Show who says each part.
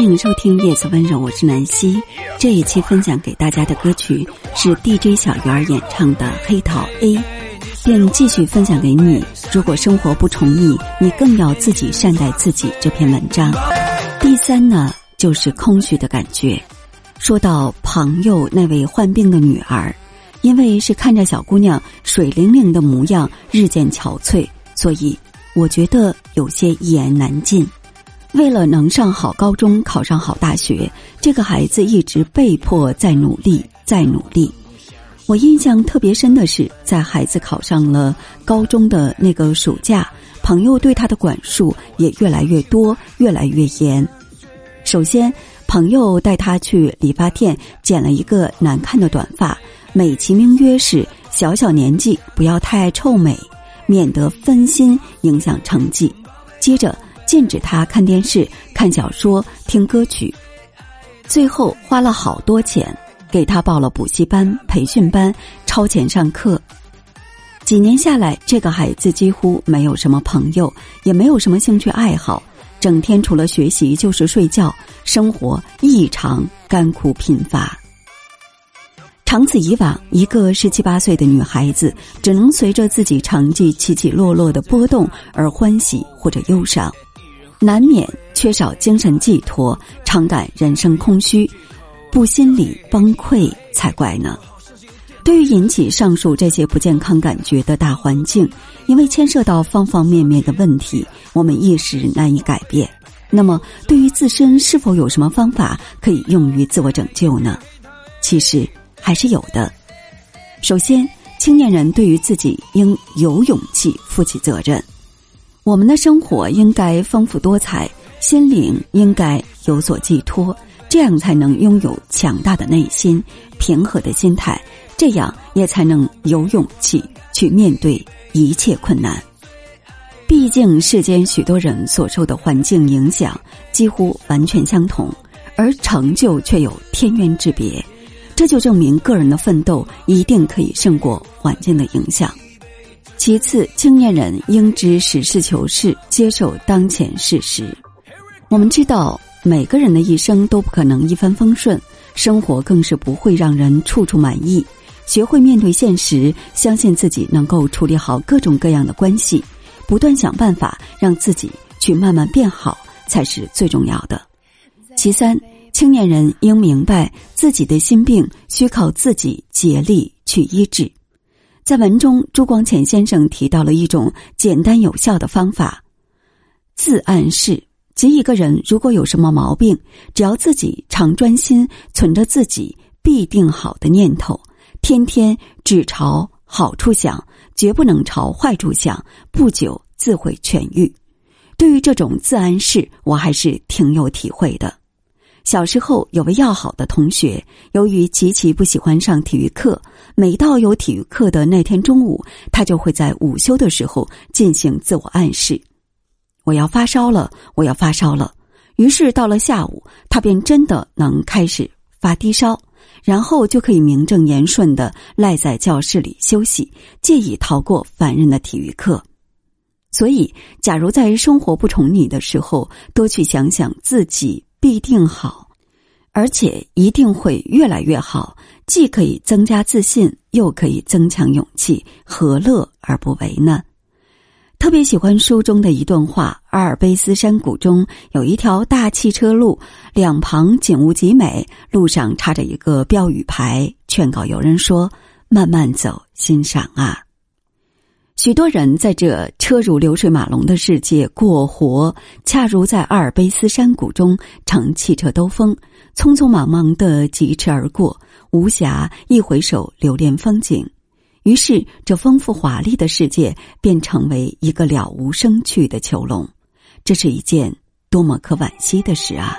Speaker 1: 欢迎收听《夜色温柔》，我是南希。这一期分享给大家的歌曲是 DJ 小鱼儿演唱的《黑桃 A》，并继续分享给你。如果生活不宠你，你更要自己善待自己。这篇文章，第三呢，就是空虚的感觉。说到朋友那位患病的女儿，因为是看着小姑娘水灵灵的模样日渐憔悴，所以我觉得有些一言难尽。为了能上好高中、考上好大学，这个孩子一直被迫在努力，在努力。我印象特别深的是，在孩子考上了高中的那个暑假，朋友对他的管束也越来越多，越来越严。首先，朋友带他去理发店剪了一个难看的短发，美其名曰是小小年纪不要太爱臭美，免得分心影响成绩。接着。禁止他看电视、看小说、听歌曲，最后花了好多钱给他报了补习班、培训班，超前上课。几年下来，这个孩子几乎没有什么朋友，也没有什么兴趣爱好，整天除了学习就是睡觉，生活异常干枯贫乏。长此以往，一个十七八岁的女孩子只能随着自己成绩起起落落的波动而欢喜或者忧伤。难免缺少精神寄托，常感人生空虚，不心理崩溃才怪呢。对于引起上述这些不健康感觉的大环境，因为牵涉到方方面面的问题，我们一时难以改变。那么，对于自身是否有什么方法可以用于自我拯救呢？其实还是有的。首先，青年人对于自己应有勇气负起责任。我们的生活应该丰富多彩，心灵应该有所寄托，这样才能拥有强大的内心、平和的心态，这样也才能有勇气去面对一切困难。毕竟世间许多人所受的环境影响几乎完全相同，而成就却有天渊之别，这就证明个人的奋斗一定可以胜过环境的影响。其次，青年人应知实事求是，接受当前事实。我们知道，每个人的一生都不可能一帆风顺，生活更是不会让人处处满意。学会面对现实，相信自己能够处理好各种各样的关系，不断想办法让自己去慢慢变好，才是最重要的。其三，青年人应明白自己的心病需靠自己竭力去医治。在文中，朱光潜先生提到了一种简单有效的方法——自暗示。即一个人如果有什么毛病，只要自己常专心存着自己必定好的念头，天天只朝好处想，绝不能朝坏处想，不久自会痊愈。对于这种自暗示，我还是挺有体会的。小时候有位要好的同学，由于极其不喜欢上体育课，每到有体育课的那天中午，他就会在午休的时候进行自我暗示：“我要发烧了，我要发烧了。”于是到了下午，他便真的能开始发低烧，然后就可以名正言顺的赖在教室里休息，借以逃过烦人的体育课。所以，假如在生活不宠你的时候，多去想想自己。必定好，而且一定会越来越好。既可以增加自信，又可以增强勇气，何乐而不为呢？特别喜欢书中的一段话：阿尔卑斯山谷中有一条大汽车路，两旁景物极美，路上插着一个标语牌，劝告游人说：“慢慢走，欣赏啊。”许多人在这车如流水马龙的世界过活，恰如在阿尔卑斯山谷中乘汽车兜风，匆匆忙忙的疾驰而过，无暇一回首留恋风景。于是，这丰富华丽的世界便成为一个了无生趣的囚笼。这是一件多么可惋惜的事啊！